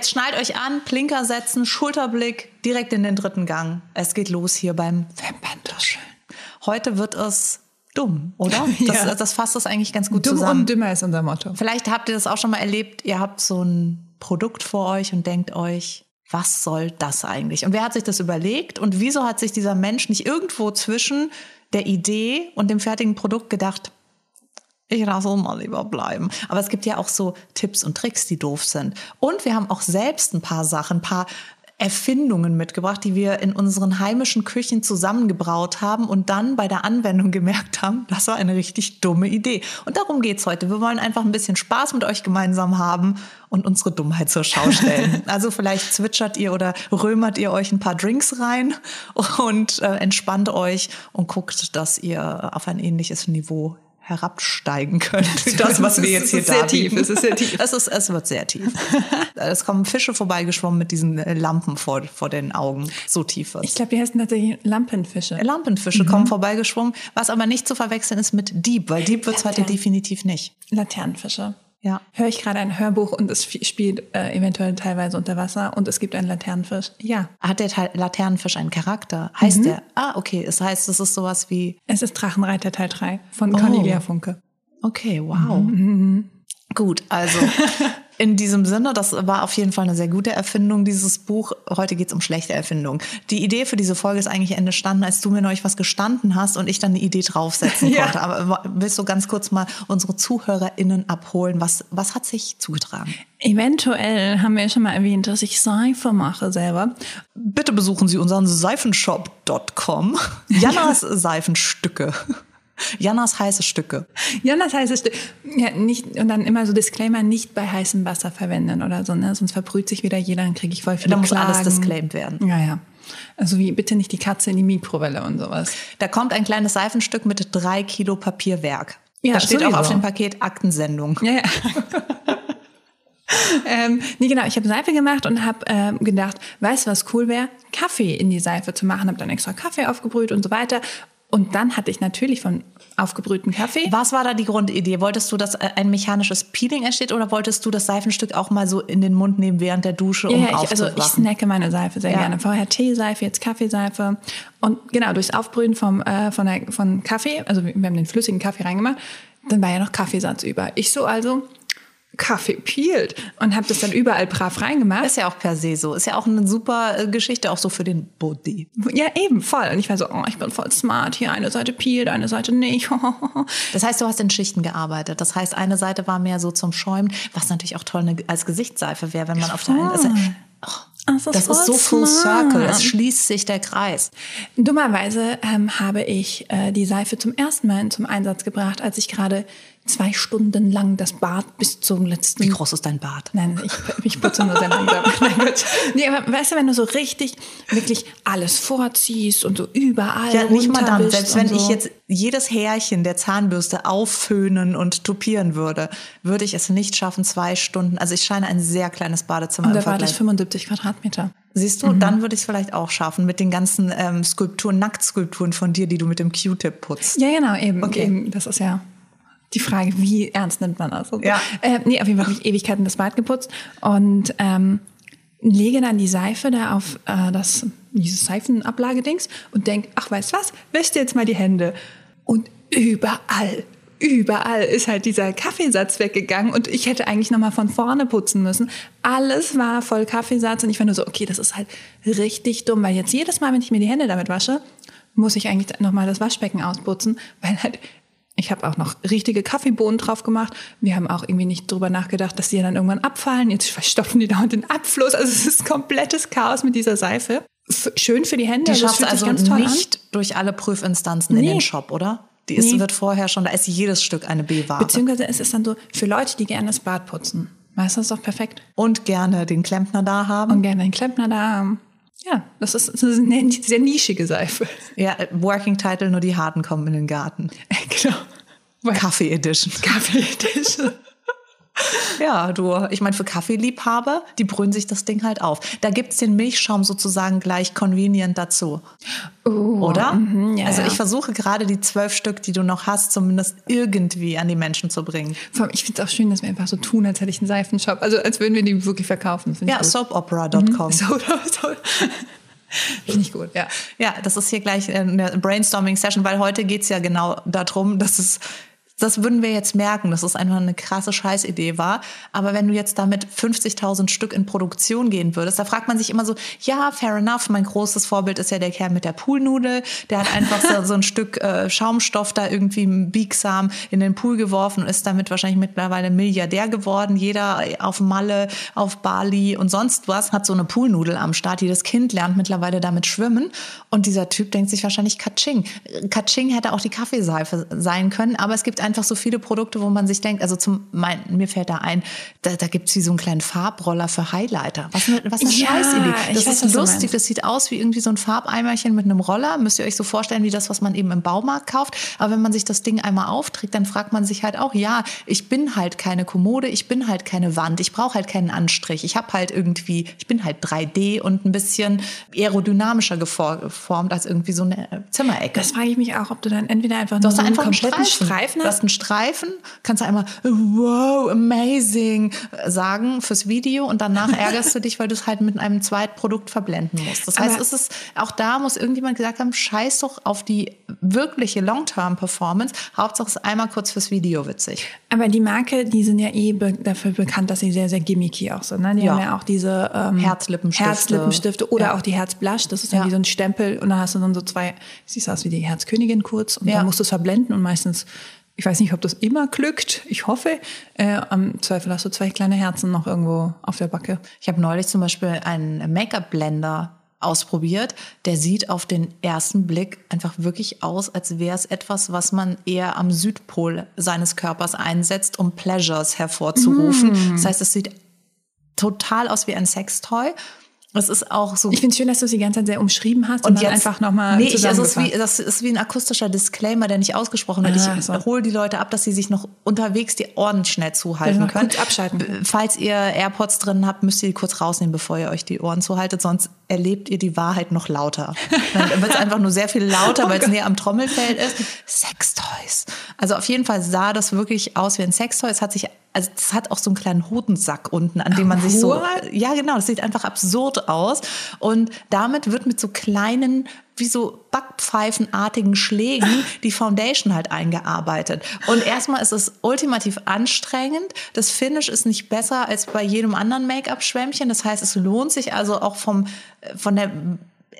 Jetzt schnallt euch an, Blinker setzen, Schulterblick, direkt in den dritten Gang. Es geht los hier beim Verbanderschön. Heute wird es dumm, oder? Das, Ja. das fasst das eigentlich ganz gut Dumm zusammen. und dümmer ist unser Motto. Vielleicht habt ihr das auch schon mal erlebt, ihr habt so ein Produkt vor euch und denkt euch, was soll das eigentlich? Und wer hat sich das überlegt und wieso hat sich dieser Mensch nicht irgendwo zwischen der Idee und dem fertigen Produkt gedacht, ich lasse es mal lieber bleiben. Aber es gibt ja auch so Tipps und Tricks, die doof sind. Und wir haben auch selbst ein paar Sachen, ein paar Erfindungen mitgebracht, die wir in unseren heimischen Küchen zusammengebraut haben und dann bei der Anwendung gemerkt haben, das war eine richtig dumme Idee. Und darum geht's heute. Wir wollen einfach ein bisschen Spaß mit euch gemeinsam haben und unsere Dummheit zur Schau stellen. Also vielleicht zwitschert ihr oder römert ihr euch ein paar Drinks rein und äh, entspannt euch und guckt, dass ihr auf ein ähnliches Niveau herabsteigen könnt. Das, was wir jetzt hier Es darbieten. tief, es ist sehr tief. Es, ist, es wird sehr tief. Es kommen Fische vorbeigeschwommen mit diesen äh, Lampen vor, vor den Augen. So tief Ich wird's. glaube, die heißen tatsächlich Lampenfische. Lampenfische kommen vorbeigeschwommen, was aber nicht zu verwechseln ist mit Dieb, weil Dieb wird's heute Laternen. definitiv nicht. Laternenfische. Ja. Höre ich gerade ein Hörbuch und es spielt äh, eventuell teilweise unter Wasser und es gibt einen Laternenfisch. Ja. Hat der Teil- Laternenfisch einen Charakter? Heißt der? Ah, okay. Das heißt, es ist sowas wie, Es ist Drachenreiter Teil 3 von Cornelia Funke. okay, wow. Gut, also in diesem Sinne, das war auf jeden Fall eine sehr gute Erfindung, dieses Buch. Heute geht's um schlechte Erfindungen. Die Idee für diese Folge ist eigentlich entstanden, als du mir neulich was gestanden hast und ich dann eine Idee draufsetzen Ja. konnte. Aber willst du ganz kurz mal unsere ZuhörerInnen abholen? Was, was hat sich zugetragen? Eventuell haben wir ja schon mal erwähnt, dass ich Seife mache selber. Bitte besuchen Sie unseren Seifenshop.com. Jannas Seifenstücke. Jannas heiße Stücke. Ja, das heißt, es ja, nicht, und dann immer so Disclaimer, nicht bei heißem Wasser verwenden oder so, ne? Sonst verbrüht sich wieder jeder, dann kriege ich voll viele Da muss alles disclaimed werden. Ja, ja. Also wie bitte nicht die Katze in die Mikrowelle und sowas. Da kommt ein kleines Seifenstück mit drei Kilo Papierwerk. Ja, da steht auch sowieso. auf dem Paket Aktensendung. Ja, ja. ähm, nee, genau, ich habe Seife gemacht und habe ähm, gedacht, weißt du, was cool wäre? Kaffee in die Seife zu machen. Habe dann extra Kaffee aufgebrüht und so weiter. Und dann hatte ich natürlich von aufgebrühten Kaffee. Was war da die Grundidee? Wolltest du, dass äh, ein mechanisches Peeling entsteht oder wolltest du das Seifenstück auch mal so in den Mund nehmen während der Dusche, um Ja, ich, also ich snacke meine Seife sehr Ja. gerne. Vorher Teeseife, jetzt Kaffeeseife. Und genau, durchs Aufbrühen vom, äh, von, der, von Kaffee, also wir haben den flüssigen Kaffee reingemacht, dann war ja noch Kaffeesatz über. Ich so also, Kaffee peelt und habe das dann überall brav reingemacht. ist ja auch per se so. Ist ja auch eine super äh, Geschichte, auch so für den Body. Ja, eben, voll. Und ich war so, oh, ich bin voll smart. Hier eine Seite peelt, eine Seite nicht. Das heißt, du hast in Schichten gearbeitet. Das heißt, eine Seite war mehr so zum Schäumen, was natürlich auch toll eine, als Gesichtsseife wäre, wenn man auf der einen Seite. Das Das ist so full smart. circle. Es schließt sich der Kreis. Dummerweise ähm, habe ich äh, die Seife zum ersten Mal zum Einsatz gebracht, als ich gerade zwei Stunden lang das Bad bis zum letzten Wie groß ist dein Bart? Nein, ich, ich putze nur sehr langsam. Nein, Gott. Nee, aber weißt du, wenn du so richtig, wirklich alles vorziehst und so überall Ja, nicht mal dann. Selbst wenn und ich so. jetzt jedes Härchen der Zahnbürste aufföhnen und tupieren würde, würde ich es nicht schaffen, zwei Stunden. Also ich scheine ein sehr kleines Badezimmer Und im da war das Vergleich. 75 Quadratmeter. Siehst du, dann würde ich es vielleicht auch schaffen mit den ganzen ähm, Skulpturen, Nacktskulpturen von dir, die du mit dem Q-Tip putzt. Ja, genau, eben. Okay. eben. Das ist ja die Frage, wie ernst nimmt man das? Also, Ja. Äh, nee, auf jeden Fall habe ich Ewigkeiten das Bad geputzt und ähm, lege dann die Seife da auf äh, das, dieses Seifenablagedings und denk, ach, weißt was, wäsch dir jetzt mal die Hände. Und überall, überall ist halt dieser Kaffeesatz weggegangen und ich hätte eigentlich nochmal von vorne putzen müssen. Alles war voll Kaffeesatz und ich war nur so, okay, das ist halt richtig dumm, weil jetzt jedes Mal, wenn ich mir die Hände damit wasche, muss ich eigentlich nochmal das Waschbecken ausputzen, weil halt ich habe auch noch richtige Kaffeebohnen drauf gemacht. Wir haben auch irgendwie nicht drüber nachgedacht, dass die dann irgendwann abfallen. Jetzt verstopfen die dauernd den Abfluss. Also es ist komplettes Chaos mit dieser Seife. F schön für die Hände. Die also schafft also ganz nicht durch alle Prüfinstanzen in Nee. den Shop, oder? Die ist, Nee. wird vorher schon, da ist jedes Stück eine B-Ware. Beziehungsweise es ist dann so für Leute, die gerne das Bad putzen. Weißt du, das ist doch perfekt. Und gerne den Klempner da haben. Und gerne einen Klempner da haben. Ja, das ist, das ist eine sehr nischige Seife. Ja, Working Title, nur die Harten kommen in den Garten. genau. Kaffee Edition. Kaffee-Edition. Ja, du, ich meine, für Kaffeeliebhaber, die brühen sich das Ding halt auf. Da gibt's den Milchschaum sozusagen gleich convenient dazu. Oh, Oder? mhm, ja, also ja. ich versuche gerade die zwölf Stück, die du noch hast, zumindest irgendwie an die Menschen zu bringen. Vor allem, Ich finde es auch schön, dass wir einfach so tun, als hätte ich einen Seifenshop. Also als würden wir die wirklich verkaufen. Ja, soapopera.com. So, so. Finde ich gut, ja. Ja, das ist hier gleich eine Brainstorming-Session, weil heute geht's ja genau darum, dass es, das würden wir jetzt merken, dass es einfach eine krasse Scheißidee war. Aber wenn du jetzt damit 50.000 Stück in Produktion gehen würdest, da fragt man sich immer so, ja, fair enough, mein großes Vorbild ist ja der Kerl mit der Poolnudel. Der hat einfach so, so ein Stück äh, Schaumstoff da irgendwie biegsam in den Pool geworfen und ist damit wahrscheinlich mittlerweile Milliardär geworden. Jeder auf Malle, auf Bali und sonst was hat so eine Poolnudel am Start. Jedes Kind lernt mittlerweile damit schwimmen. Und dieser Typ denkt sich wahrscheinlich Katsching. Katsching hätte auch die Kaffeeseife sein können, aber es gibt einfach so viele Produkte, wo man sich denkt, also zum, mein, mir fällt da ein, da, da gibt's wie so einen kleinen Farbroller für Highlighter. Was eine, was eine Ja, Scheißidee. Das weiß, ist lustig, das sieht aus wie irgendwie so ein Farbeimerchen mit einem Roller. Müsst ihr euch so vorstellen, wie das, was man eben im Baumarkt kauft. Aber wenn man sich das Ding einmal aufträgt, dann fragt man sich halt auch, ja, ich bin halt keine Kommode, ich bin halt keine Wand, ich brauche halt keinen Anstrich. Ich habe halt irgendwie, ich bin halt 3D und ein bisschen aerodynamischer gefor- geformt als irgendwie so eine Zimmerecke. Das frage ich mich auch, ob du dann entweder einfach nur so einen kompletten Streifen. Streifen hast. Einen Streifen, kannst du einmal wow, amazing sagen fürs Video und danach ärgerst du dich, weil du es halt mit einem Zweitprodukt verblenden musst. Das heißt, Aber- es ist, auch da muss irgendjemand gesagt haben, scheiß doch auf die wirkliche Long-Term-Performance. Hauptsache es ist einmal kurz fürs Video witzig. Aber die Marke, die sind ja eh be dafür bekannt, dass sie sehr, sehr gimmicky auch sind. Ne? Die Ja. haben ja auch diese ähm, Herzlippenstifte. Herzlippenstifte oder Ja. auch die Herzblush. Das ist Ja. wie so ein Stempel und dann hast du dann so zwei, siehst aus wie die Herzkönigin kurz und Ja. dann musst du es verblenden und meistens, ich weiß nicht, ob das immer glückt, ich hoffe, äh, am Zweifel hast du zwei kleine Herzen noch irgendwo auf der Backe. Ich habe neulich zum Beispiel einen Make-up-Blender ausprobiert. Der sieht auf den ersten Blick einfach wirklich aus, als wäre es etwas, was man eher am Südpol seines Körpers einsetzt, um Pleasures hervorzurufen. Das heißt, es sieht total aus wie ein Sextoy. Es ist auch so Ich finde es schön, dass du es die ganze Zeit sehr umschrieben hast und, dann einfach nochmal nee, ich, also es ist wie, das ist wie ein akustischer Disclaimer, der nicht ausgesprochen wird. Ah, ich so. hole die Leute ab, dass sie sich noch unterwegs die Ohren schnell zuhalten Ja, können. kurz abschalten B- Falls ihr AirPods drin habt, müsst ihr die kurz rausnehmen, bevor ihr euch die Ohren zuhaltet, sonst erlebt ihr die Wahrheit noch lauter. Dann wird es einfach nur sehr viel lauter, weil es näher am Trommelfell ist. Sextoys. Also auf jeden Fall sah das wirklich aus wie ein Sextoy. Es hat sich also es hat auch so einen kleinen Hodensack unten, an dem man sich so ja, genau, das sieht einfach absurd aus. Und damit wird mit so kleinen, wie so Backpfeifenartigen Schlägen die Foundation halt eingearbeitet. Und erstmal ist es ultimativ anstrengend. Das Finish ist nicht besser als bei jedem anderen Make-up-Schwämmchen. Das heißt, es lohnt sich also auch vom, von der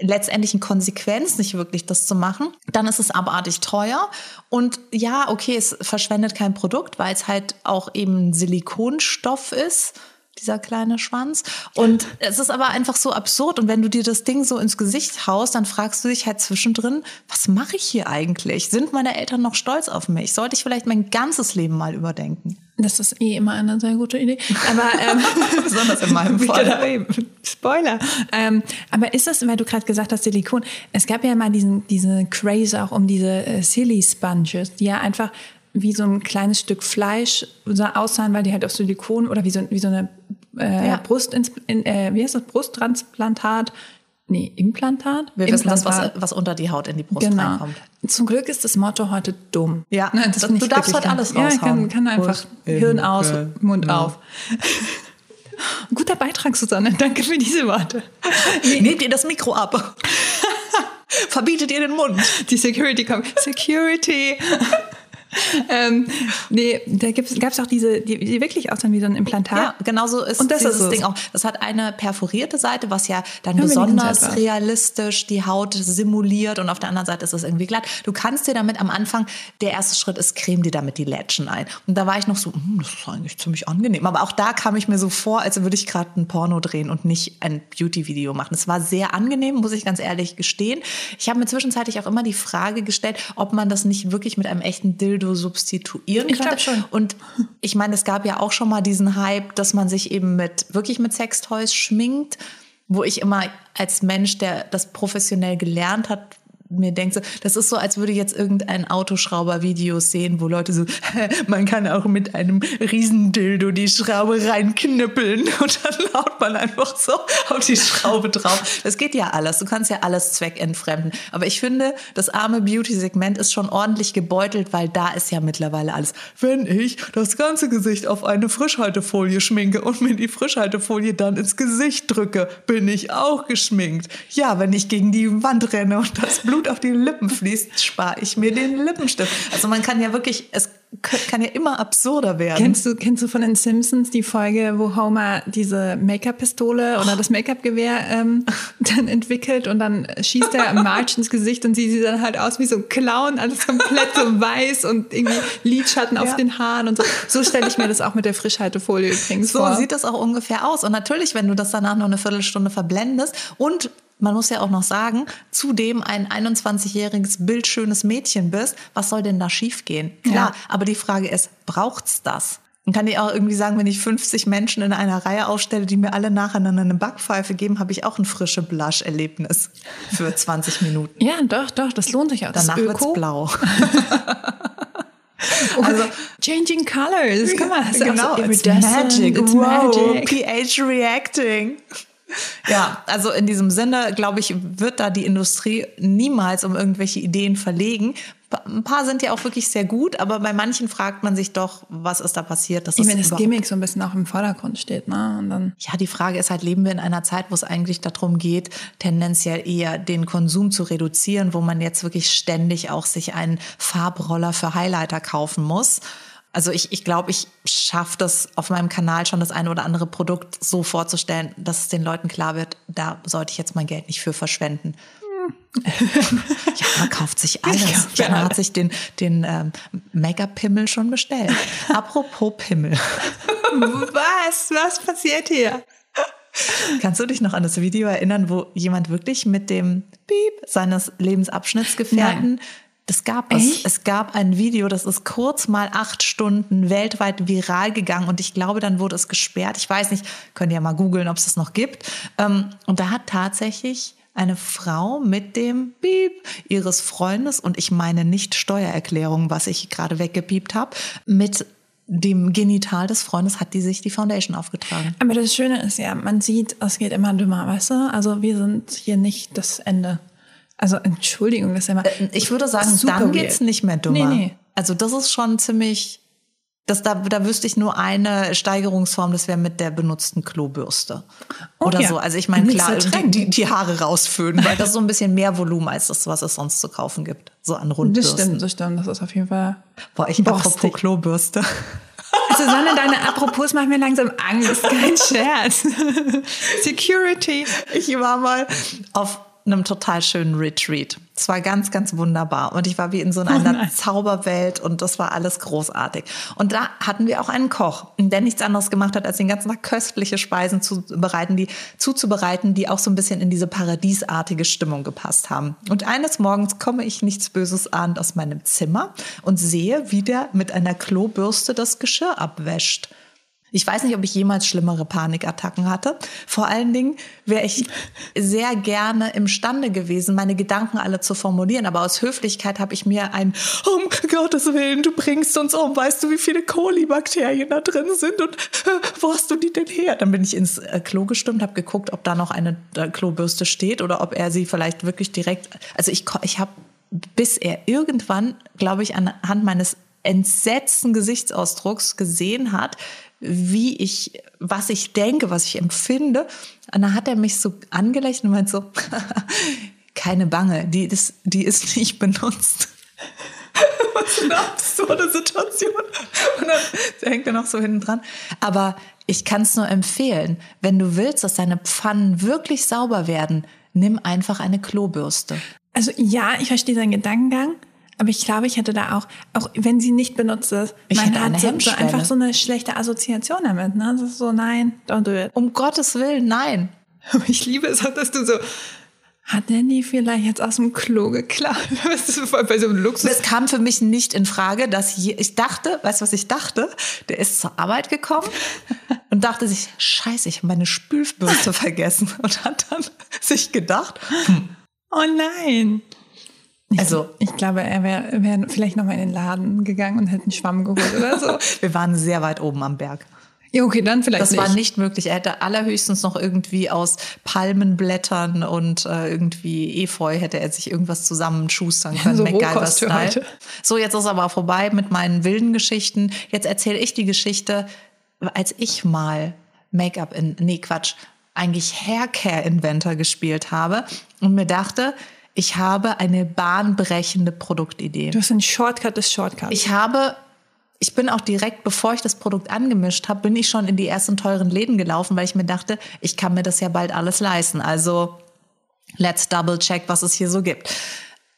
letztendlichen Konsequenz nicht wirklich das zu machen, dann ist es abartig teuer. Und ja, okay, es verschwendet kein Produkt, weil es halt auch eben Silikonstoff ist dieser kleine Schwanz. Und es ist aber einfach so absurd. Und wenn du dir das Ding so ins Gesicht haust, dann fragst du dich halt zwischendrin, was mache ich hier eigentlich? Sind meine Eltern noch stolz auf mich? Sollte ich vielleicht mein ganzes Leben mal überdenken? Das ist eh immer eine sehr gute Idee. Aber ähm, Besonders in meinem Fall. Spoiler. Ähm, aber ist das, weil du gerade gesagt hast, Silikon, es gab ja mal diesen, diese Craze auch um diese äh, Silly Sponges, die ja einfach wie so ein kleines Stück Fleisch sa- aussahen, weil die halt aus Silikon oder wie so, wie so eine äh, Ja. Brust, in, äh, wie heißt das, Brusttransplantat? Nee, Implantat? Wir wissen das, was, Implantat. was unter die Haut in die Brust Genau. reinkommt. Zum Glück ist das Motto heute dumm. Ja, Ne, das- ich du darfst heute alles Ja, ich kann, raushauen. kann einfach Brust, Hirn in, aus, äh, Mund auf. Guter Beitrag, Susanne. Danke für diese Worte. Nehmt ihr das Mikro ab? Verbietet ihr den Mund? Die Security kommt. Security. ähm, nee, da gab es auch diese, die, die wirklich aussehen wie so ein Implantat. Ja, genau so ist Und das dieses ist. Ding auch. Das hat eine perforierte Seite, was ja dann ganze besonders realistisch die Haut simuliert und auf der anderen Seite ist es irgendwie glatt. Du kannst dir damit am Anfang, der erste Schritt ist, creme dir damit die Lätschen ein. Und da war ich noch so, hm, das ist eigentlich ziemlich angenehm. Aber auch da kam ich mir so vor, als würde ich gerade ein Porno drehen und nicht ein Beauty-Video machen. Es war sehr angenehm, muss ich ganz ehrlich gestehen. Ich habe mir zwischenzeitlich auch immer die Frage gestellt, ob man das nicht wirklich mit einem echten Dildo substituieren Ich glaub schon. Und ich meine, es gab ja auch schon mal diesen Hype, dass man sich eben mit wirklich mit Sextoys schminkt, wo ich immer als Mensch, der das professionell gelernt hat, mir denke, so, das ist so, als würde jetzt irgendein Autoschrauber-Videos sehen, wo Leute so, man kann auch mit einem Riesendildo die Schraube reinknüppeln und dann haut man einfach so auf die Schraube drauf. Das geht ja alles. Du kannst ja alles zweckentfremden. Aber ich finde, das arme Beauty-Segment ist schon ordentlich gebeutelt, weil da ist ja mittlerweile alles. Wenn ich das ganze Gesicht auf eine Frischhaltefolie schminke und mir die Frischhaltefolie dann ins Gesicht drücke, bin ich auch geschminkt. Ja, wenn ich gegen die Wand renne und das Blut auf die Lippen fließt, spare ich mir den Lippenstift. Also man kann ja wirklich, es kann ja immer absurder werden. Kennst du, kennst du von den Simpsons die Folge, wo Homer diese Make-up-Pistole oder das Make-up-Gewehr ähm, dann entwickelt und dann schießt er Marge ins Gesicht und sie sieht dann halt aus wie so ein Clown, alles komplett so weiß und irgendwie Lidschatten ja. auf den Haaren und so. So stelle ich mir das auch mit der Frischhaltefolie übrigens so vor. So sieht das auch ungefähr aus. Und natürlich, wenn du das danach noch eine Viertelstunde verblendest und man muss ja auch noch sagen, zudem ein 21-jähriges bildschönes Mädchen bist, was soll denn da schiefgehen? Klar, ja. aber die Frage ist, braucht's das? Und kann ich auch irgendwie sagen, wenn ich 50 Menschen in einer Reihe aufstelle, die mir alle nacheinander eine Backpfeife geben, habe ich auch ein frische Blush-Erlebnis für 20 Minuten. Ja, doch, doch, das lohnt sich auch. Danach wird's blau. also changing colors, guck mal, genau, so it's magic, it's wow, magic. pH reacting. Ja, also in diesem Sinne, glaube ich, wird da die Industrie niemals um irgendwelche Ideen verlegen. Ein paar sind ja auch wirklich sehr gut, aber bei manchen fragt man sich doch, was ist da passiert? Dass ich meine, das Gimmick so ein bisschen auch im Vordergrund steht, ne? Und dann ja, die Frage ist halt, leben wir in einer Zeit, wo es eigentlich darum geht, tendenziell eher den Konsum zu reduzieren, wo man jetzt wirklich ständig auch sich einen Farbroller für Highlighter kaufen muss? Also ich, ich glaube, ich schaffe das auf meinem Kanal schon das eine oder andere Produkt so vorzustellen, dass es den Leuten klar wird, da sollte ich jetzt mein Geld nicht für verschwenden. ja, man kauft sich alles. Jana hat sich den, den ähm, Mega-Pimmel schon bestellt. Apropos Pimmel. Was? Was passiert hier? Kannst du dich noch an das Video erinnern, wo jemand wirklich mit dem Piep seines Lebensabschnittsgefährten Nein das gab es. Es gab ein Video, das ist kurz mal acht Stunden weltweit viral gegangen und ich glaube, dann wurde es gesperrt. Ich weiß nicht, könnt ihr ja mal googeln, ob es das noch gibt. Ähm, und da hat tatsächlich eine Frau mit dem Piep ihres Freundes und ich meine nicht Steuererklärung, was ich gerade weggepiept habe, mit dem Genital des Freundes hat die sich die Foundation aufgetragen. Aber das Schöne ist ja, man sieht, es geht immer dümmer, weißt du? Also wir sind hier nicht das Ende. Also Entschuldigung, das ist ja mal. Äh, ich würde sagen, dann geht's weird. nicht mehr dummer. Nee, nee. Also das ist schon ziemlich. Das, da, da wüsste ich nur eine Steigerungsform, das wäre mit der benutzten Klobürste. Oh, Oder ja. so. Also ich meine, klar, die, die, die, Haare rausföhnen, weil das ist so ein bisschen mehr Volumen als das, was es sonst zu kaufen gibt. So an Rundbürsten. Das stimmt, das stimmt. Das ist auf jeden Fall. Boah, ich borstig. apropos Klobürste. Susanne, deine Apropos macht mir langsam Angst. Kein Scherz. Security. Ich war mal auf einem total schönen Retreat. Es war ganz, ganz wunderbar. Und ich war wie in so einer oh Zauberwelt und das war alles großartig. Und da hatten wir auch einen Koch, der nichts anderes gemacht hat, als den ganzen Tag köstliche Speisen zuzubereiten, die, zuzubereiten, die auch so ein bisschen in diese paradiesartige Stimmung gepasst haben. Und eines Morgens komme ich nichts Böses ahnend aus meinem Zimmer und sehe, wie der mit einer Klobürste das Geschirr abwäscht. Ich weiß nicht, ob ich jemals schlimmere Panikattacken hatte. Vor allen Dingen wäre ich sehr gerne imstande gewesen, meine Gedanken alle zu formulieren. Aber aus Höflichkeit habe ich mir ein, um Gottes Willen, du bringst uns um. Weißt du, wie viele Kolibakterien da drin sind? Und äh, wo hast du die denn her? Dann bin ich ins äh, Klo gestimmt, habe geguckt, ob da noch eine äh, Klobürste steht oder ob er sie vielleicht wirklich direkt. Also ich, ich habe, bis er irgendwann, glaube ich, anhand meines entsetzten Gesichtsausdrucks gesehen hat, wie ich, was ich denke, was ich empfinde. Und dann hat er mich so angelächelt und meint so, keine Bange, die ist, die ist nicht benutzt. Was für eine absurde Situation. Und dann hängt er noch so hinten dran. Aber ich kann es nur empfehlen, wenn du willst, dass deine Pfannen wirklich sauber werden, nimm einfach eine Klobürste. Also ja, ich verstehe deinen Gedankengang. Aber ich glaube, ich hätte da auch, auch wenn sie nicht benutzt ist, ich man hat so, so einfach so eine schlechte Assoziation damit. Ne? Das ist so, nein, don't do it. Um Gottes Willen, nein. Aber ich liebe es auch, dass du so, hat der nie vielleicht jetzt aus dem Klo geklaut? bei so einem Luxus. Es kam für mich nicht in Frage, dass je, ich dachte, weißt du, was ich dachte? Der ist zur Arbeit gekommen und dachte sich, scheiße, ich habe meine Spülbürste vergessen und hat dann sich gedacht, hm. oh nein. Also Ich glaube, er wäre wär vielleicht nochmal in den Laden gegangen und hätte einen Schwamm geholt oder so. wir waren sehr weit oben am Berg. ja, okay, dann vielleicht Das nicht. war nicht möglich. Er hätte allerhöchstens noch irgendwie aus Palmenblättern und äh, irgendwie Efeu hätte er sich irgendwas zusammenschustern können. so MacGyver Rohkost für heute. So, jetzt ist aber vorbei mit meinen wilden Geschichten. Jetzt erzähle ich die Geschichte, als ich mal Make-up in, nee, Quatsch, eigentlich Haircare-Inventor gespielt habe und mir dachte, ich habe eine bahnbrechende Produktidee. Du hast einen Shortcut des Shortcuts. Ich habe, ich bin auch direkt, bevor ich das Produkt angemischt habe, bin ich schon in die ersten teuren Läden gelaufen, weil ich mir dachte, ich kann mir das ja bald alles leisten. Also let's double check, was es hier so gibt.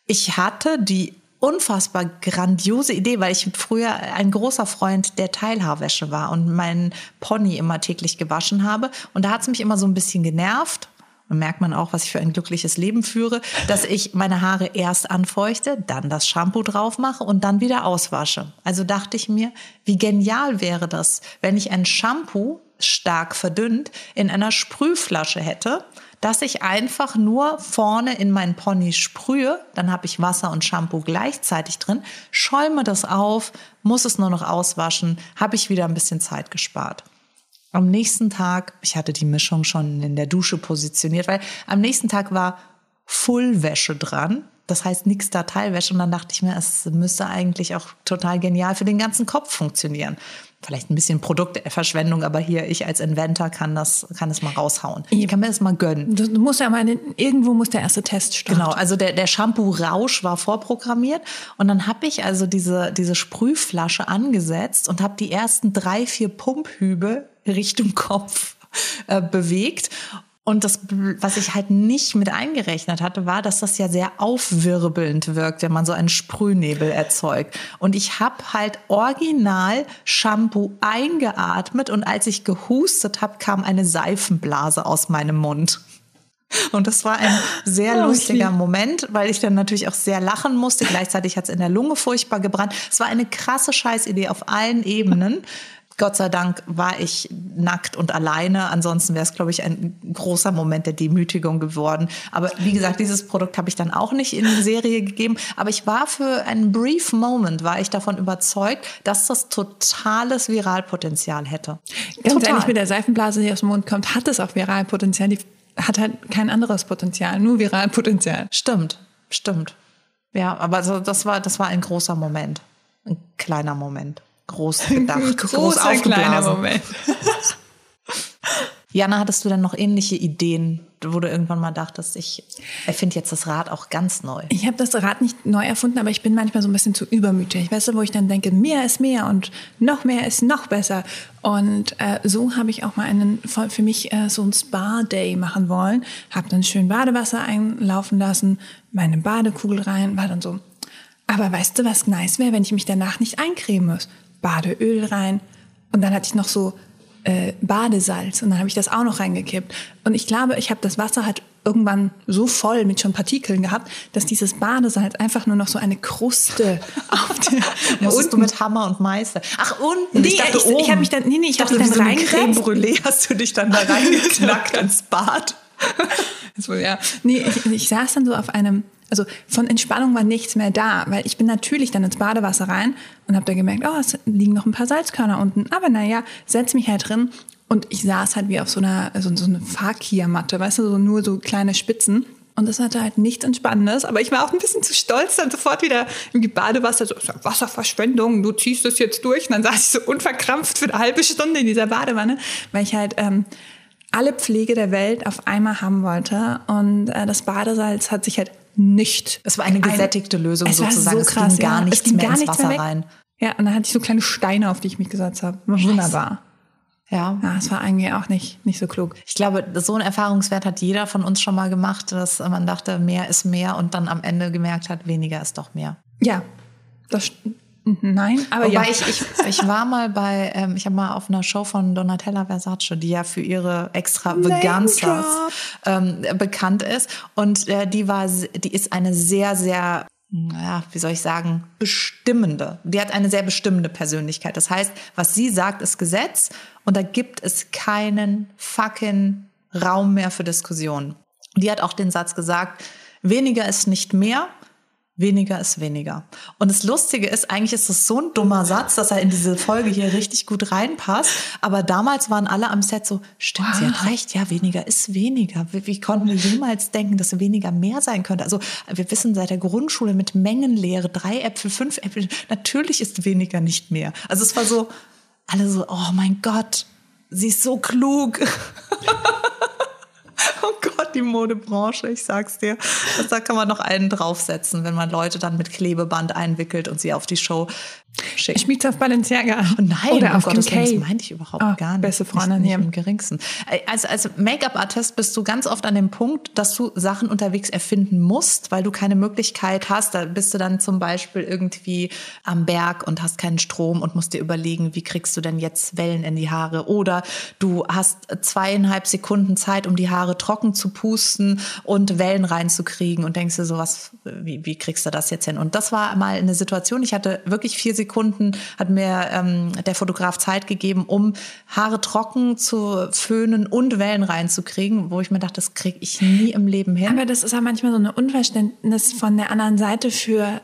Ich hatte die unfassbar grandiose Idee, weil ich früher ein großer Freund der Teilhaarwäsche war und meinen Pony immer täglich gewaschen habe. Und da hat es mich immer so ein bisschen genervt. Merkt man auch, was ich für ein glückliches Leben führe, dass ich meine Haare erst anfeuchte, dann das Shampoo drauf mache und dann wieder auswasche. Also dachte ich mir, wie genial wäre das, wenn ich ein Shampoo stark verdünnt in einer Sprühflasche hätte, dass ich einfach nur vorne in meinen Pony sprühe, dann habe ich Wasser und Shampoo gleichzeitig drin, schäume das auf, muss es nur noch auswaschen, habe ich wieder ein bisschen Zeit gespart. Am nächsten Tag, ich hatte die Mischung schon in der Dusche positioniert, weil am nächsten Tag war Fullwäsche dran. Das heißt nix da Teilwäsche. Und dann dachte ich mir, es müsste eigentlich auch total genial für den ganzen Kopf funktionieren. Vielleicht ein bisschen Produktverschwendung, aber hier, ich als Inventor kann das, kann es mal raushauen. Ich kann mir das mal gönnen. du, du musst ja mal, irgendwo muss der erste Test starten. Genau, also der, der Shampoo-Rausch war vorprogrammiert und dann habe ich also diese, diese Sprühflasche angesetzt und habe die ersten drei, vier Pumphübe Richtung Kopf äh, bewegt. Und das, was ich halt nicht mit eingerechnet hatte, war, dass das ja sehr aufwirbelnd wirkt, wenn man so einen Sprühnebel erzeugt. Und ich habe halt original Shampoo eingeatmet und als ich gehustet habe, kam eine Seifenblase aus meinem Mund. Und das war ein sehr Oh, lustiger. Moment, weil ich dann natürlich auch sehr lachen musste. Gleichzeitig hat es in der Lunge furchtbar gebrannt. Es war eine krasse Scheißidee auf allen Ebenen. Gott sei Dank war ich nackt und alleine. Ansonsten wäre es, glaube ich, ein großer Moment der Demütigung geworden. Aber wie gesagt, dieses Produkt habe ich dann auch nicht in die Serie gegeben. Aber ich war für einen brief Moment, war ich davon überzeugt, dass das totales Viralpotenzial hätte. Ganz Total. ehrlich, mit der Seifenblase, die aus dem Mund kommt, hat es auch Viralpotenzial. Die hat halt kein anderes Potenzial, nur Viralpotenzial. Stimmt, stimmt. Ja, aber so, das war, das war ein großer Moment. Ein kleiner Moment. Groß gedacht. groß kleiner aufgeblasen. Moment. Jana, hattest du denn noch ähnliche Ideen, wo du irgendwann mal dachtest, ich erfinde jetzt das Rad auch ganz neu? Ich habe das Rad nicht neu erfunden, aber ich bin manchmal so ein bisschen zu übermütig. Weißt du, wo ich dann denke, mehr ist mehr und noch mehr ist noch besser. Und äh, so habe ich auch mal einen für mich äh, so ein Spa-Day machen wollen. Habe dann schön Badewasser einlaufen lassen, meine Badekugel rein, war dann so. Aber weißt du, was nice wäre, wenn ich mich danach nicht eincremen muss? Badeöl rein. Und dann hatte ich noch so äh, Badesalz und dann habe ich das auch noch reingekippt. Und ich glaube, ich habe das Wasser halt irgendwann so voll mit schon Partikeln gehabt, dass dieses Badesalz einfach nur noch so eine Kruste auf der Musstest du mit Hammer und Meißel? Ach, unten. Nee, ich- ich hab mich dann- nee, nee, ich hab dachte, mich dann so. Creme Brûlée hast du dich dann da reingeknackt ins Bad. So, ja. Nee, ich, ich saß dann so auf einem, also von Entspannung war nichts mehr da, weil ich bin natürlich dann ins Badewasser rein und habe da gemerkt, oh, es liegen noch ein paar Salzkörner unten. Aber naja, setz mich halt drin und ich saß halt wie auf so einer, so, so eine Fakir-Matte, weißt du, so nur so kleine Spitzen. Und das hatte halt nichts Entspannendes, aber ich war auch ein bisschen zu stolz, dann sofort wieder im Badewasser, so Wasserverschwendung, du ziehst das jetzt durch. Und dann saß ich so unverkrampft für eine halbe Stunde in dieser Badewanne, weil ich halt ähm, alle Pflege der Welt auf einmal haben wollte. Und äh, das Badesalz hat sich halt nicht. Es war eine gesättigte Lösung es war sozusagen. So Es krass, ging gar ja. nichts es ging mehr gar ins nichts Wasser weg. rein. Ja, und dann hatte ich so kleine Steine, auf die ich mich gesetzt habe. War wunderbar. Ja. Ja, es war eigentlich auch nicht, nicht so klug. Ich glaube, so einen Erfahrungswert hat jeder von uns schon mal gemacht, dass man dachte, mehr ist mehr und dann am Ende gemerkt hat, weniger ist doch mehr. Ja, das nein, aber Wobei ja. ich, ich, ich war mal bei, ähm, ich habe mal auf einer Show von Donatella Versace, die ja für ihre extra Vegansas ähm, bekannt ist. Und äh, die war, die ist eine sehr, sehr, ja, wie soll ich sagen, bestimmende. Die hat eine sehr bestimmende Persönlichkeit. Das heißt, was sie sagt, ist Gesetz und da gibt es keinen fucking Raum mehr für Diskussionen. Die hat auch den Satz gesagt, weniger ist nicht mehr. Weniger ist weniger. Und das Lustige ist, eigentlich ist das so ein dummer Satz, dass er in diese Folge hier richtig gut reinpasst. Aber damals waren alle am Set so, stimmt, wow. sie hat recht, ja, weniger ist weniger. Wie, wie, konnten wir jemals denken, dass weniger mehr sein könnte? Also wir wissen seit der Grundschule mit Mengenlehre, drei Äpfel, fünf Äpfel, natürlich ist weniger nicht mehr. Also es war so, alle so, oh mein Gott, sie ist so klug. Oh Gott, die Modebranche, ich sag's dir. Da kann man noch einen draufsetzen, wenn man Leute dann mit Klebeband einwickelt und sie auf die Show schickt. Ich miete auf Balenciaga. Oh nein, Oder oh auf Gottes Willen, das meinte ich überhaupt Oh, gar nicht. beste Freundin nicht, nicht im geringsten. Also als Make-up-Artist bist du ganz oft an dem Punkt, dass du Sachen unterwegs erfinden musst, weil du keine Möglichkeit hast. Da bist du dann zum Beispiel irgendwie am Berg und hast keinen Strom und musst dir überlegen, wie kriegst du denn jetzt Wellen in die Haare? Oder du hast zweieinhalb Sekunden Zeit, um die Haare trocken zu pusten und Wellen reinzukriegen und denkst dir so, was, wie, wie kriegst du das jetzt hin? Und das war mal eine Situation, ich hatte wirklich vier Sekunden, hat mir ähm, der Fotograf Zeit gegeben, um Haare trocken zu föhnen und Wellen reinzukriegen, wo ich mir dachte, das kriege ich nie im Leben hin. Aber das ist ja manchmal so ein Unverständnis von der anderen Seite für,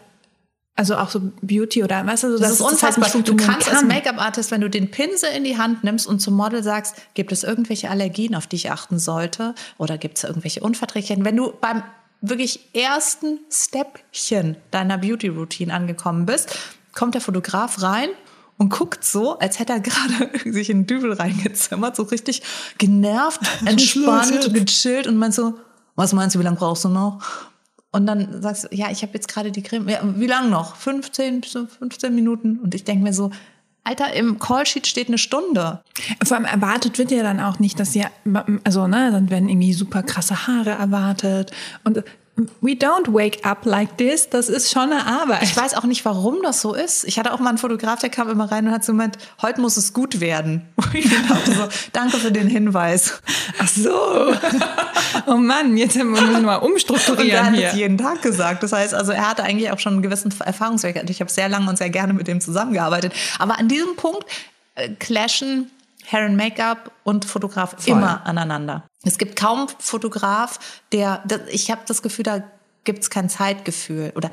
also auch so Beauty oder weißt du, so, Das ist halt unfassbar. nicht du kannst als kann. Make-up-Artist, wenn du den Pinsel in die Hand nimmst und zum Model sagst, gibt es irgendwelche Allergien, auf die ich achten sollte? Oder gibt es irgendwelche Unverträglichkeiten? Wenn du beim wirklich ersten Steppchen deiner Beauty-Routine angekommen bist, kommt der Fotograf rein und guckt so, als hätte er gerade sich in den Dübel reingezimmert, so richtig genervt, entspannt, gechillt und meint so, was meinst du, wie lange brauchst du noch? Und dann sagst du, ja, ich habe jetzt gerade die Creme. Ja, wie lang noch? 15, bis zu 15 Minuten. Und ich denke mir so, Alter, im Callsheet steht eine Stunde. Vor allem erwartet wird ja dann auch nicht, dass sie, also ne, dann werden irgendwie super krasse Haare erwartet und we don't wake up like this, das ist schon eine Arbeit. Ich weiß auch nicht, warum das so ist. Ich hatte auch mal einen Fotograf, der kam immer rein und hat so gemeint, heute muss es gut werden. Und ich dachte so, danke für den Hinweis. Ach so. Oh Mann, jetzt müssen wir mal Und er umstrukturieren hat hier. es jeden Tag gesagt. Das heißt, also er hatte eigentlich auch schon einen gewissen Erfahrungswert. Ich habe sehr lange und sehr gerne mit dem zusammengearbeitet. Aber an diesem Punkt äh, clashen Hair and Make-up und Fotograf Voll. immer aneinander. Es gibt kaum Fotograf, der, der ich habe das Gefühl, da gibt es kein Zeitgefühl oder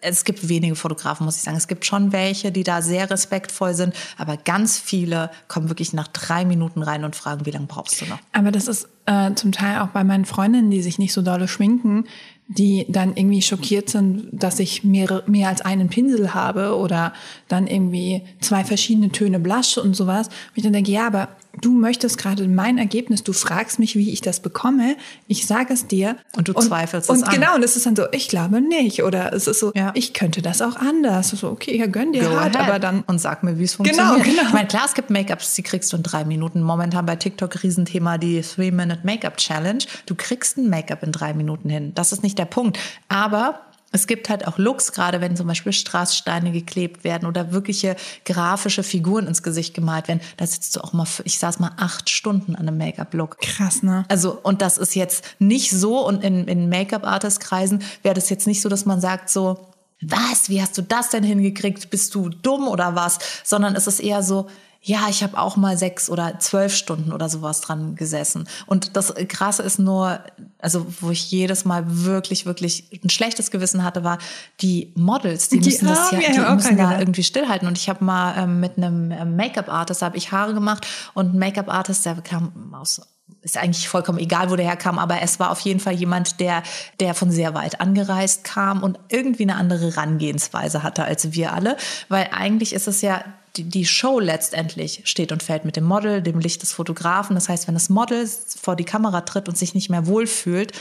es gibt wenige Fotografen, muss ich sagen. Es gibt schon welche, die da sehr respektvoll sind, aber ganz viele kommen wirklich nach drei Minuten rein und fragen, wie lange brauchst du noch? Aber das ist äh, zum Teil auch bei meinen Freundinnen, die sich nicht so dolle schminken, die dann irgendwie schockiert sind, dass ich mehr, mehr als einen Pinsel habe oder dann irgendwie zwei verschiedene Töne Blush und sowas. Und ich dann denke, ja, aber du möchtest gerade mein Ergebnis, du fragst mich, wie ich das bekomme, ich sage es dir. Und du zweifelst es Und an. genau, und es ist dann so, ich glaube nicht. Oder es ist so, Ja. ich könnte das auch anders. So, okay, ja, gönn dir Go hart, aber dann und sag mir, wie es Genau, funktioniert. genau. Ich meine, klar, es gibt Make-ups, die kriegst du in drei Minuten. Momentan bei TikTok Riesenthema die Three-Minute Make-up Challenge. Du kriegst ein Make-up in drei Minuten hin. Das ist nicht der Punkt. Aber es gibt halt auch Looks, gerade wenn zum Beispiel Strasssteine geklebt werden oder wirkliche grafische Figuren ins Gesicht gemalt werden. Da sitzt du auch mal, ich saß mal acht Stunden an einem Make-up-Look. krass, ne? Also, und das ist jetzt nicht so, und in, in Make-up-Artist-Kreisen wäre das jetzt nicht so, dass man sagt so, was, wie hast du das denn hingekriegt? Bist du dumm oder was? Sondern es ist eher so, ja, ich habe auch mal sechs oder zwölf Stunden oder sowas dran gesessen. Und das Krasse ist nur, also wo ich jedes Mal wirklich, wirklich ein schlechtes Gewissen hatte, war die Models, die Die müssen das ja, die müssen da irgendwie stillhalten. Und ich habe mal ähm, mit einem ähm, Make-up-Artist, habe ich Haare gemacht und ein Make-up-Artist, der kam aus ist eigentlich vollkommen egal, wo der herkam, aber es war auf jeden Fall jemand, der, der von sehr weit angereist kam und irgendwie eine andere Herangehensweise hatte als wir alle, weil eigentlich ist es ja die, die Show letztendlich steht und fällt mit dem Model, dem Licht des Fotografen. Das heißt, wenn das Model vor die Kamera tritt und sich nicht mehr wohlfühlt,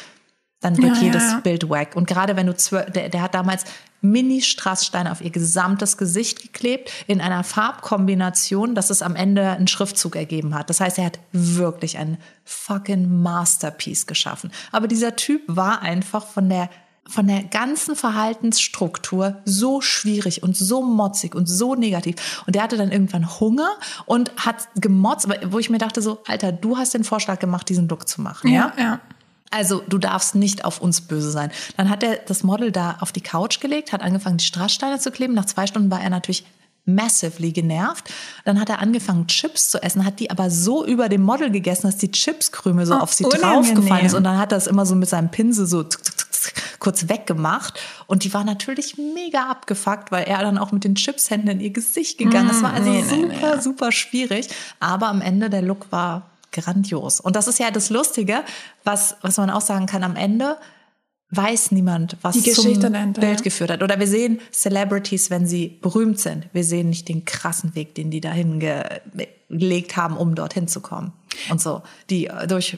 dann wird Ja, jedes ja. Bild wack. Und gerade wenn du zwölf, der, der hat damals Mini-Strasssteine auf ihr gesamtes Gesicht geklebt in einer Farbkombination, dass es am Ende einen Schriftzug ergeben hat. Das heißt, er hat wirklich ein fucking Masterpiece geschaffen. Aber dieser Typ war einfach von der von der ganzen Verhaltensstruktur so schwierig und so motzig und so negativ. Und der hatte dann irgendwann Hunger und hat gemotzt, wo ich mir dachte so, Alter, du hast den Vorschlag gemacht, diesen Look zu machen, ja? ja. Also du darfst nicht auf uns böse sein. Dann hat er das Model da auf die Couch gelegt, hat angefangen, die Strasssteine zu kleben. Nach zwei Stunden war er natürlich massively genervt. Dann hat er angefangen, Chips zu essen, hat die aber so über dem Model gegessen, dass die Chipskrümel so Oh, auf sie unangenehm. draufgefallen ist. Und dann hat er es immer so mit seinem Pinsel so tsk, tsk, kurz weggemacht. Und die war natürlich mega abgefuckt, weil er dann auch mit den Chipshänden in ihr Gesicht gegangen ist. Es war also nee, nee, super, super schwierig. Aber am Ende der Look war grandios. Und das ist ja das Lustige, was, was man auch sagen kann am Ende weiß niemand, was Die zum dahinter, Bild ja. geführt hat. Oder wir sehen Celebrities, wenn sie berühmt sind. Wir sehen nicht den krassen Weg, den die dahin ge gelegt haben, um dorthin zu kommen. Und so, die äh, durch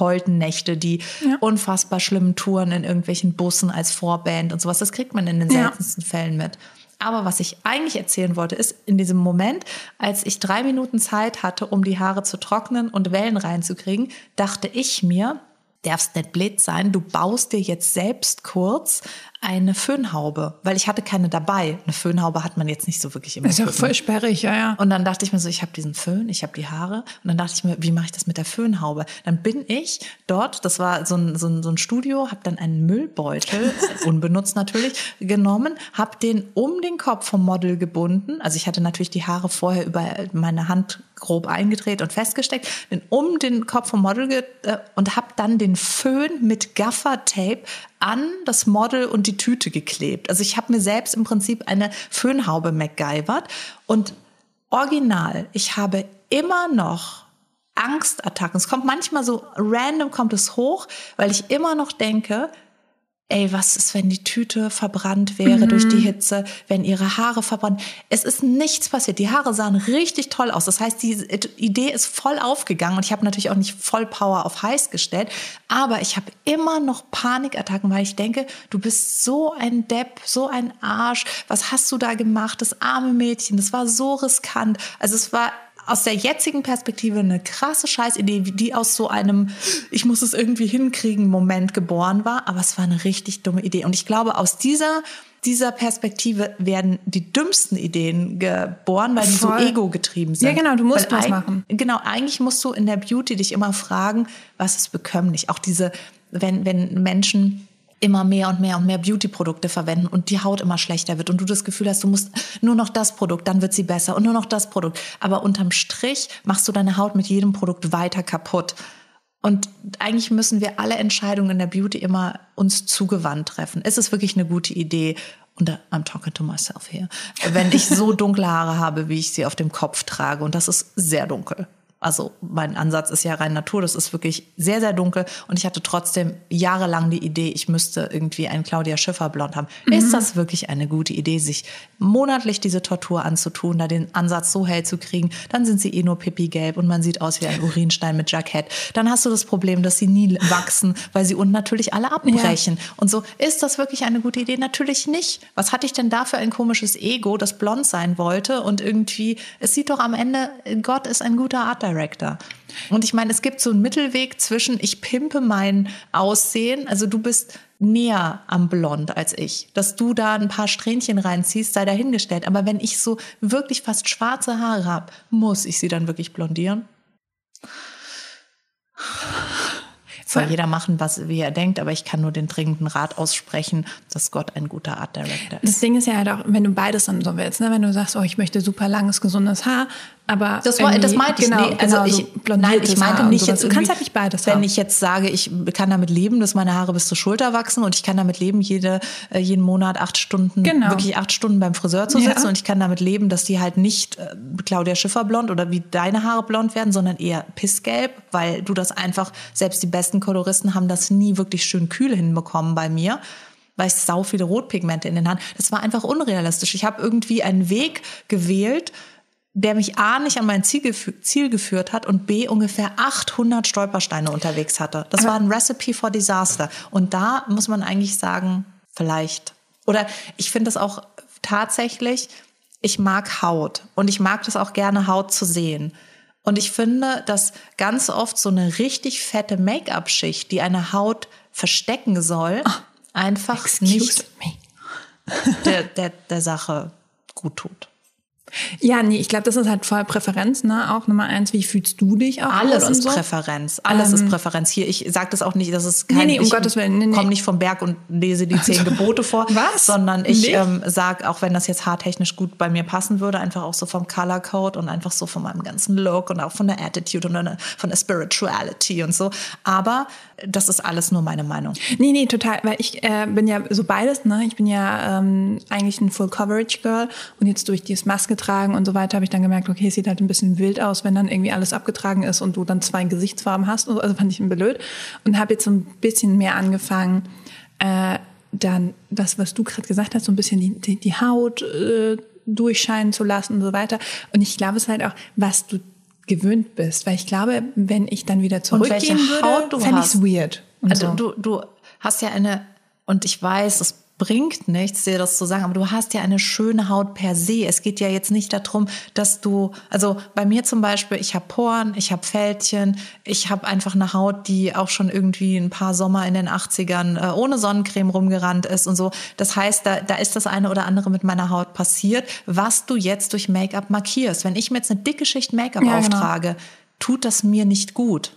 heulten Nächte, die Ja. unfassbar schlimmen Touren in irgendwelchen Bussen als Vorband und sowas. Das kriegt man in den Ja. seltensten Fällen mit. Aber was ich eigentlich erzählen wollte, ist in diesem Moment, als ich drei Minuten Zeit hatte, um die Haare zu trocknen und Wellen reinzukriegen, dachte ich mir, darfst nicht blöd sein, du baust dir jetzt selbst kurz eine Föhnhaube, weil ich hatte keine dabei. Eine Föhnhaube hat man jetzt nicht so wirklich im Das ist ja voll sperrig, ja, ja. Und dann dachte ich mir so, ich habe diesen Föhn, ich habe die Haare. Und dann dachte ich mir, wie mache ich das mit der Föhnhaube? Dann bin ich dort, das war so ein, so ein, so ein Studio, habe dann einen Müllbeutel, unbenutzt natürlich, genommen, habe den um den Kopf vom Model gebunden. Also ich hatte natürlich die Haare vorher über meine Hand grob eingedreht und festgesteckt, bin um den Kopf vom Model äh, und habe dann den Föhn mit Gaffer-Tape an das Model und die Tüte geklebt. Also ich habe mir selbst im Prinzip eine Föhnhaube MacGyvert und original, ich habe immer noch Angstattacken. Es kommt manchmal so random kommt es hoch, weil ich immer noch denke, ey, was ist, wenn die Tüte verbrannt wäre durch die Hitze, wenn ihre Haare verbrannt? Es ist nichts passiert. Die Haare sahen richtig toll aus. Das heißt, die Idee ist voll aufgegangen und ich habe natürlich auch nicht voll Power auf heiß gestellt, aber ich habe immer noch Panikattacken, weil ich denke, du bist so ein Depp, so ein Arsch. Was hast du da gemacht? Das arme Mädchen, das war so riskant. Also es war aus der jetzigen Perspektive eine krasse Scheißidee, die aus so einem ich muss es irgendwie hinkriegen Moment geboren war, aber es war eine richtig dumme Idee und ich glaube aus dieser dieser Perspektive werden die dümmsten Ideen geboren, weil die Voll. so ego getrieben sind. Ja, genau, du musst Weil was eig- machen. Genau, eigentlich musst du in der Beauty dich immer fragen, was ist bekömmlich? Auch diese wenn wenn Menschen immer mehr und mehr und mehr Beauty-Produkte verwenden und die Haut immer schlechter wird und du das Gefühl hast, du musst nur noch das Produkt, dann wird sie besser und nur noch das Produkt. Aber unterm Strich machst du deine Haut mit jedem Produkt weiter kaputt. Und eigentlich müssen wir alle Entscheidungen in der Beauty immer uns zugewandt treffen. Ist es wirklich eine gute Idee? Und I'm talking to myself here. Wenn ich so dunkle Haare habe, wie ich sie auf dem Kopf trage, und das ist sehr dunkel. Also mein Ansatz ist ja rein Natur, das ist wirklich sehr, sehr dunkel. Und ich hatte trotzdem jahrelang die Idee, ich müsste irgendwie einen Claudia Schiffer Blond haben. Ist das wirklich eine gute Idee, sich monatlich diese Tortur anzutun, da den Ansatz so hell zu kriegen? Dann sind sie eh nur pipi-gelb und man sieht aus wie ein Urinstein mit Jackett. Dann hast du das Problem, dass sie nie wachsen, weil sie unten natürlich alle abbrechen. Und so, ist das wirklich eine gute Idee? Natürlich nicht. Was hatte ich denn da für ein komisches Ego, das blond sein wollte und irgendwie, es sieht doch am Ende, Gott ist ein guter Art Director. Und ich meine, es gibt so einen Mittelweg zwischen, ich pimpe mein Aussehen, also du bist näher am Blond als ich. Dass du da ein paar Strähnchen reinziehst, sei dahingestellt. Aber wenn ich so wirklich fast schwarze Haare habe, muss ich sie dann wirklich blondieren? Soll jeder machen, was wie er denkt, aber ich kann nur den dringenden Rat aussprechen, dass Gott ein guter Art Director ist. Das Ding ist ja halt auch, wenn du beides dann so willst, ne? wenn du sagst, oh, ich möchte super langes, gesundes Haar, aber Das, war, das meinte ich. genau, nee, also genau, ich, so nein, ich meinte nicht jetzt Du kannst halt nicht beides Wenn haben. ich jetzt sage, ich kann damit leben, dass meine Haare bis zur Schulter wachsen und ich kann damit leben, jede, äh, jeden Monat acht Stunden, Genau. wirklich acht Stunden beim Friseur zu Ja. sitzen und ich kann damit leben, dass die halt nicht äh, Claudia Schiffer blond oder wie deine Haare blond werden, sondern eher pissgelb, weil du das einfach, selbst die besten Koloristen haben das nie wirklich schön kühl hinbekommen bei mir weil ich sau viele Rotpigmente in den Haaren. Das war einfach unrealistisch. Ich habe irgendwie einen Weg gewählt, der mich A nicht an mein Ziel, gefü- Ziel geführt hat und B ungefähr 800 Stolpersteine unterwegs hatte. Das war ein Recipe for Disaster. Und da muss man eigentlich sagen, vielleicht. Oder ich finde das auch tatsächlich, ich mag Haut und ich mag das auch gerne Haut zu sehen. Und ich finde, dass ganz oft so eine richtig fette Make-up-Schicht, die eine Haut verstecken soll, einfach nicht me. der, der, der Sache gut tut. Ja, nee, ich glaube, das ist halt voll Präferenz, ne? Auch Nummer eins, wie fühlst du dich auch? Alles ist so? Präferenz. Alles Ähm, ist Präferenz. Hier, ich sage das auch nicht, das ist kein, Nee, nee, um ich Gottes Willen, nee, nee. komme nicht vom Berg und lese die zehn Gebote vor, Was? sondern ich ähm, sage, auch wenn das jetzt haartechnisch gut bei mir passen würde, einfach auch so vom Color Code und einfach so von meinem ganzen Look und auch von der Attitude und von der Spirituality und so. Aber das ist alles nur meine Meinung. Nee, nee, total, weil ich äh, bin ja so beides, ne? Ich bin ja ähm, eigentlich ein Full Coverage Girl und jetzt durch dieses Maske tragen und so weiter habe ich dann gemerkt, okay, es sieht halt ein bisschen wild aus, wenn dann irgendwie alles abgetragen ist und du dann zwei Gesichtsfarben hast. so. Also fand ich ein blöd und habe jetzt so ein bisschen mehr angefangen, äh, dann das, was du gerade gesagt hast, so ein bisschen die, die, die Haut äh, durchscheinen zu lassen und so weiter. Und ich glaube, es ist halt auch, was du gewöhnt bist, weil ich glaube, wenn ich dann wieder zurückgehen würde, fände ich es weird. Und Also so. du, du hast ja eine, und ich weiß, es bringt nichts, dir das zu sagen, aber du hast ja eine schöne Haut per se. Es geht ja jetzt nicht darum, dass du, also bei mir zum Beispiel, ich habe Poren, ich habe Fältchen, ich habe einfach eine Haut, die auch schon irgendwie ein paar Sommer in den 80ern äh, ohne Sonnencreme rumgerannt ist und so. Das heißt, da, da ist das eine oder andere mit meiner Haut passiert, was du jetzt durch Make-up markierst. Wenn ich mir jetzt eine dicke Schicht Make-up Ja, genau. auftrage, tut das mir nicht gut.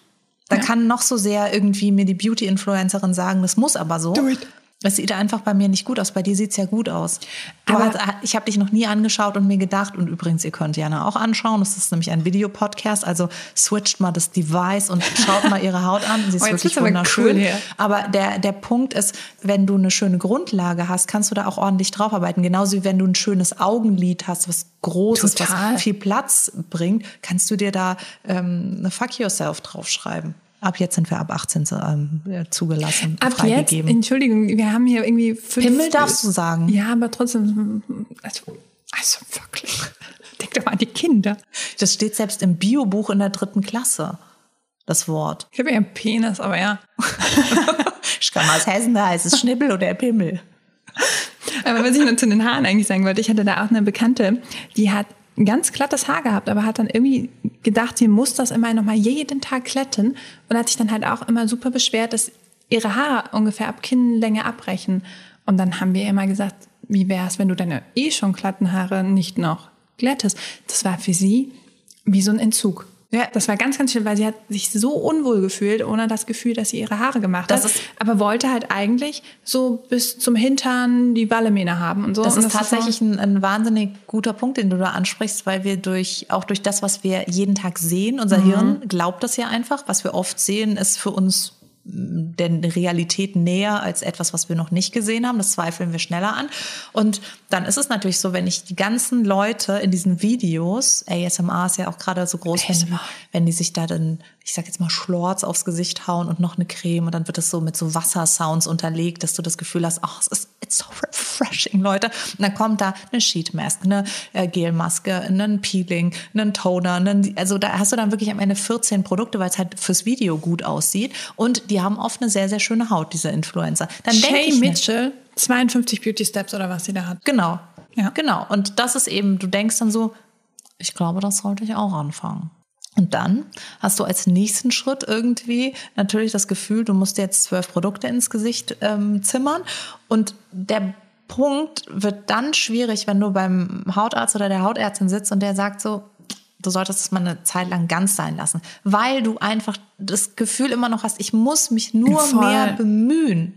Da Ja. kann noch so sehr irgendwie mir die Beauty-Influencerin sagen, das muss aber so. Do it. Es sieht einfach bei mir nicht gut aus. Bei dir sieht's ja gut aus. Du Aber- hast, ich habe dich noch nie angeschaut und mir gedacht, und übrigens, ihr könnt Jana auch anschauen, das ist nämlich ein Videopodcast, also switcht mal das Device und schaut mal ihre Haut an. Sie ist Oh, wirklich wunderschön. cool. Aber der, der Punkt ist, wenn du eine schöne Grundlage hast, kannst du da auch ordentlich drauf arbeiten. Genauso wie wenn du ein schönes Augenlid hast, was Großes, Total. was viel Platz bringt, kannst du dir da ähm, eine Fuck Yourself draufschreiben. Ab jetzt sind wir ab 18 zu, ähm, zugelassen, Ab jetzt. Entschuldigung, wir haben hier irgendwie fünf. Pimmel darfst du sagen. Ja, aber trotzdem, also, also wirklich. Denk doch mal an die Kinder. Das steht selbst im Biobuch in der dritten Klasse, das Wort. Ich habe ja einen Penis, aber ja. Ich komme aus Hessen, da heißt es Schnibbel oder Pimmel. Aber was ich nur zu den Haaren eigentlich sagen wollte, ich hatte da auch eine Bekannte, die hat ganz glattes Haar gehabt, aber hat dann irgendwie gedacht, sie muss das immer noch mal jeden Tag glätten und hat sich dann halt auch immer super beschwert, dass ihre Haare ungefähr ab Kinnlänge abbrechen. Und dann haben wir immer gesagt, wie wär's, wenn du deine eh schon glatten Haare nicht noch glättest? Das war für sie wie so ein Entzug. Ja. Das war ganz, ganz schön, weil sie hat sich so unwohl gefühlt, ohne das Gefühl, dass sie ihre Haare gemacht Das hat. ist- aber wollte halt eigentlich so bis zum Hintern die Wallemähne haben und so. Das und ist tatsächlich ein, ein wahnsinnig guter Punkt, den du da ansprichst, weil wir durch, auch durch das, was wir jeden Tag sehen, unser Hirn glaubt das ja einfach. Was wir oft sehen, ist für uns der Realität näher als etwas, was wir noch nicht gesehen haben. Das zweifeln wir schneller an. Und dann ist es natürlich so, wenn ich die ganzen Leute in diesen Videos, ASMR ist ja auch gerade so groß, wenn, wenn die sich da dann, ich sag jetzt mal, Schlorz aufs Gesicht hauen und noch eine Creme und dann wird das so mit so Wassersounds unterlegt, dass du das Gefühl hast, ach, es ist it's so refreshing, Leute. Und dann kommt da eine Sheet Mask, eine äh, Gelmaske, ein Peeling, einen Toner, einen, also da hast du dann wirklich am Ende 14 Produkte, weil es halt fürs Video gut aussieht und die haben oft eine sehr, sehr schöne Haut, diese Influencer. Dann denke Shay ich Mitchell, 52 Beauty Steps oder was sie da hat. Genau. Ja. Genau. Und das ist eben, du denkst dann so, ich glaube, das sollte ich auch anfangen. Und dann hast du als nächsten Schritt irgendwie natürlich das Gefühl, du musst jetzt zwölf Produkte ins Gesicht ähm, zimmern. Und der Punkt wird dann schwierig, wenn du beim Hautarzt oder der Hautärztin sitzt und der sagt so, du solltest es mal eine Zeit lang ganz sein lassen, weil du einfach das Gefühl immer noch hast, ich muss mich nur Voll. mehr bemühen.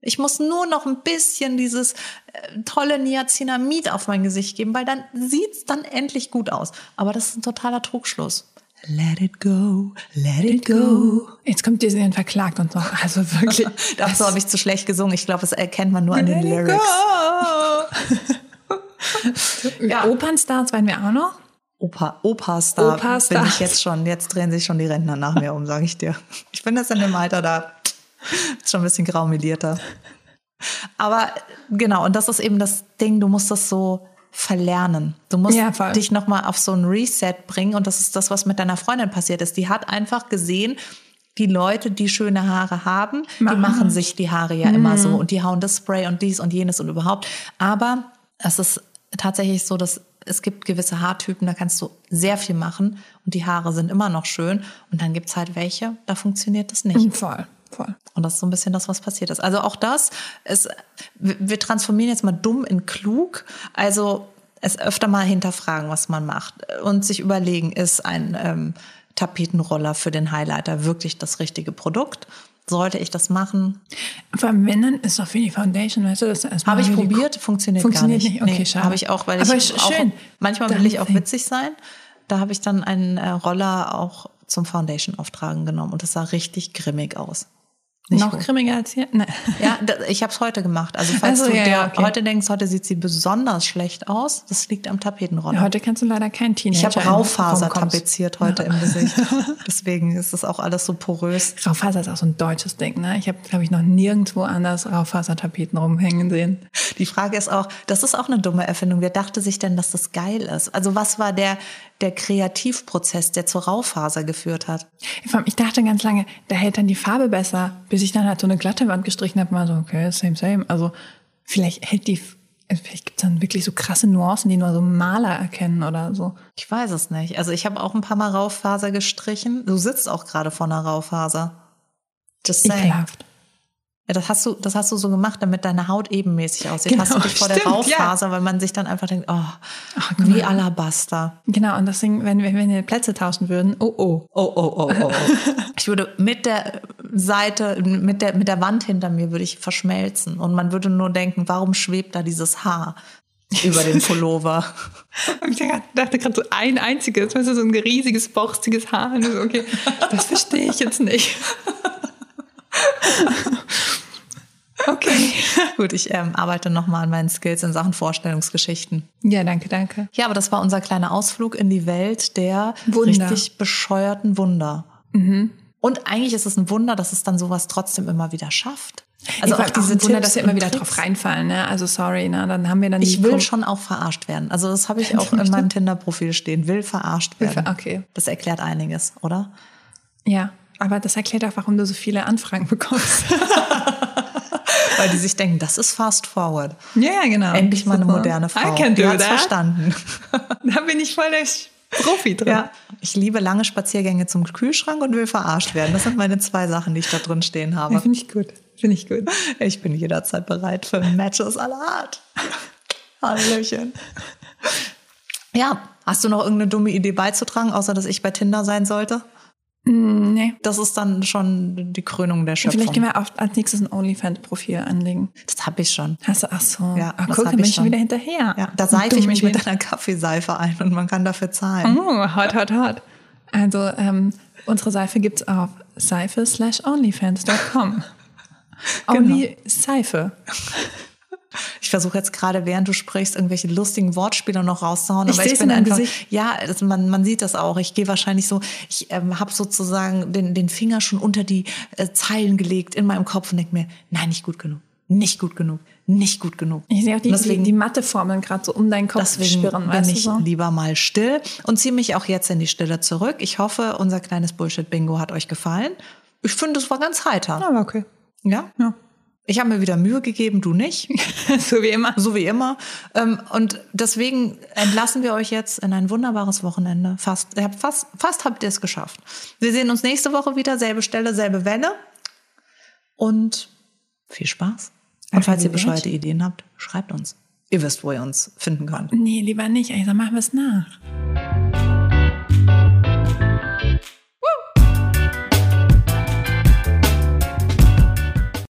Ich muss nur noch ein bisschen dieses äh, tolle Niacinamid auf mein Gesicht geben, weil dann sieht's dann endlich gut aus. Aber das ist ein totaler Trugschluss. Let it go, let it go. Jetzt kommt Disney und verklagt uns noch. Also wirklich. Dazu habe ich zu schlecht gesungen. Ich glaube, das erkennt man nur an den Lyrics. ja. Opernstars waren wir auch noch. Opa, Opa-Star Opa-Star. bin ich jetzt schon. Jetzt drehen sich schon die Rentner nach mir um, sage ich dir. Ich bin das in dem Alter da schon ein bisschen graumelierter. Aber genau, und das ist eben das Ding, du musst das so verlernen. Du musst Ja, dich nochmal auf so ein Reset bringen. Und das ist das, was mit deiner Freundin passiert ist. Die hat einfach gesehen, die Leute, die schöne Haare haben, die Machen machen es. sich die Haare ja immer so und die hauen das Spray und dies und jenes und überhaupt. Aber es ist tatsächlich so, dass es gibt gewisse Haartypen, da kannst du sehr viel machen und die Haare sind immer noch schön. Und dann gibt's halt welche, da funktioniert das nicht. Voll, voll. Und das ist so ein bisschen das, was passiert ist. Also auch das ist, wir wir transformieren jetzt mal dumm in klug. Also es öfter mal hinterfragen, was man macht und sich überlegen, ist ein ähm, Tapetenroller für den Highlighter wirklich das richtige Produkt? Sollte ich das machen? Wenn dann ist doch für die Foundation, weißt du, das erstmal. Habe ich probiert, funktioniert, Funktioniert gar nicht. nicht? Okay, schade. Habe ich auch, weil Aber ich auch, schön. manchmal will ich auch witzig sein. Da habe ich dann einen äh, Roller auch zum Foundation auftragen genommen und das sah richtig grimmig aus. Nicht Noch gut. grimmiger als hier? Nein. Ja, ich habe es heute gemacht. Also falls Ach so, du ja, dir ja, okay. heute denkst, heute sieht sie besonders schlecht aus, das liegt am Tapetenroller. Heute kannst du leider kein Teenager. ich habe Raufaser tapeziert heute im Gesicht. Deswegen ist das auch alles so porös. Raufaser ist auch so ein deutsches Ding, ne? Ich habe, glaube ich, noch nirgendwo anders Raufasertapeten rumhängen sehen. Die Frage ist auch, das ist auch eine dumme Erfindung. Wer dachte sich denn, dass das geil ist? Also was war der, der Kreativprozess, der zur Raufaser geführt hat? Ich dachte ganz lange, da hält dann die Farbe besser, bis ich dann halt so eine glatte Wand gestrichen habe, mal so, okay, same, same. Also vielleicht hält die, also vielleicht gibt's dann wirklich so krasse Nuancen, die nur so Maler erkennen oder so. Ich weiß es nicht. Also ich habe auch ein paar Mal Raufaser gestrichen. Du sitzt auch gerade vor einer Raufaser. Just saying. Ekelhaft. Ja, das hast du, das hast du so gemacht, damit deine Haut ebenmäßig aussieht. Genau, hast du dich vor der stimmt, Raufaser, weil man sich dann einfach denkt, oh, guck wie. Alabaster. Genau, und deswegen, wenn wir, wenn wir Plätze tauschen würden, oh oh. Oh, oh, oh, oh, oh. Ich würde mit der Seite, mit der, mit der Wand hinter mir würde ich verschmelzen. Und man würde nur denken, warum schwebt da dieses Haar über den Pullover? Und ich dachte gerade so ein einziges, weißt du, so ein riesiges, borstiges Haar. Und so, okay, das verstehe ich jetzt nicht. Gut, ich ähm, arbeite nochmal an meinen Skills in Sachen Vorstellungsgeschichten. Ja, danke, danke. Ja, aber das war unser kleiner Ausflug in die Welt der Wunder. richtig bescheuerten Wunder. Und eigentlich ist es ein Wunder, dass es dann sowas trotzdem immer wieder schafft. Also auch diese Wunder, Tipps dass wir immer wieder Tricks. drauf reinfallen. Ne? Also sorry, ne? dann haben wir dann Ich will Kom- schon auch verarscht werden. Also das habe ich auch in meinem Tinder-Profil stehen. Will verarscht Will werden. okay. Das erklärt einiges, oder? Ja, aber das erklärt auch, warum du so viele Anfragen bekommst. Weil die sich denken, das ist fast forward. ja, genau. Endlich mal eine moderne Frau. I can die do hat's that. verstanden. Da bin ich voll der Profi drin. Ja, ich liebe lange Spaziergänge zum Kühlschrank und will verarscht werden. Das sind meine zwei Sachen, die ich da drin stehen habe. Finde ich gut. Finde ich gut. Ich bin jederzeit bereit für Matches aller Art. Hallöchen. Ja, hast du noch irgendeine dumme Idee beizutragen, außer dass ich bei Tinder sein sollte? Mm, nee. Das ist dann schon die Krönung der Schöpfung. Vielleicht können wir auch als nächstes ein OnlyFans-Profil anlegen. das habe ich schon. Hast du, ach so. Ja, ach, das guck, dann bin ich schon wieder hinterher. Ja, da seife ich mich mit einer Kaffeeseife ein und man kann dafür zahlen. Oh, hot, hot, hot. Also, ähm, unsere Seife gibt's auf seife slash onlyfans.com. Genau. Only Seife. Ich versuche jetzt gerade, während du sprichst, irgendwelche lustigen Wortspiele noch rauszuhauen. Ich aber ich bin einfach, Gesicht. ja, das, man, man sieht das auch. Ich gehe wahrscheinlich so, ich ähm, habe sozusagen den, den Finger schon unter die äh, Zeilen gelegt in meinem Kopf und denke mir, nein, nicht gut genug, nicht gut genug, nicht gut genug. Ich sehe auch die, deswegen, die, die Matheformeln gerade so um deinen Kopf deswegen schwirren, bin weißt ich du so? lieber mal still und ziehe mich auch jetzt in die Stille zurück. Ich hoffe, unser kleines Bullshit-Bingo hat euch gefallen. Ich finde, es war ganz heiter. Aber okay. Ja? Ja. Ich habe mir wieder Mühe gegeben, du nicht. so wie immer. So wie immer. Ähm, Und deswegen entlassen wir euch jetzt in ein wunderbares Wochenende. Fast, fast, fast habt ihr es geschafft. Wir sehen uns nächste Woche wieder, selbe Stelle, selbe Welle. Und viel Spaß. Und falls ihr bescheuerte Ideen habt, schreibt uns. Ihr wisst, wo ihr uns finden könnt. Nee, lieber nicht. Dann machen wir es nach.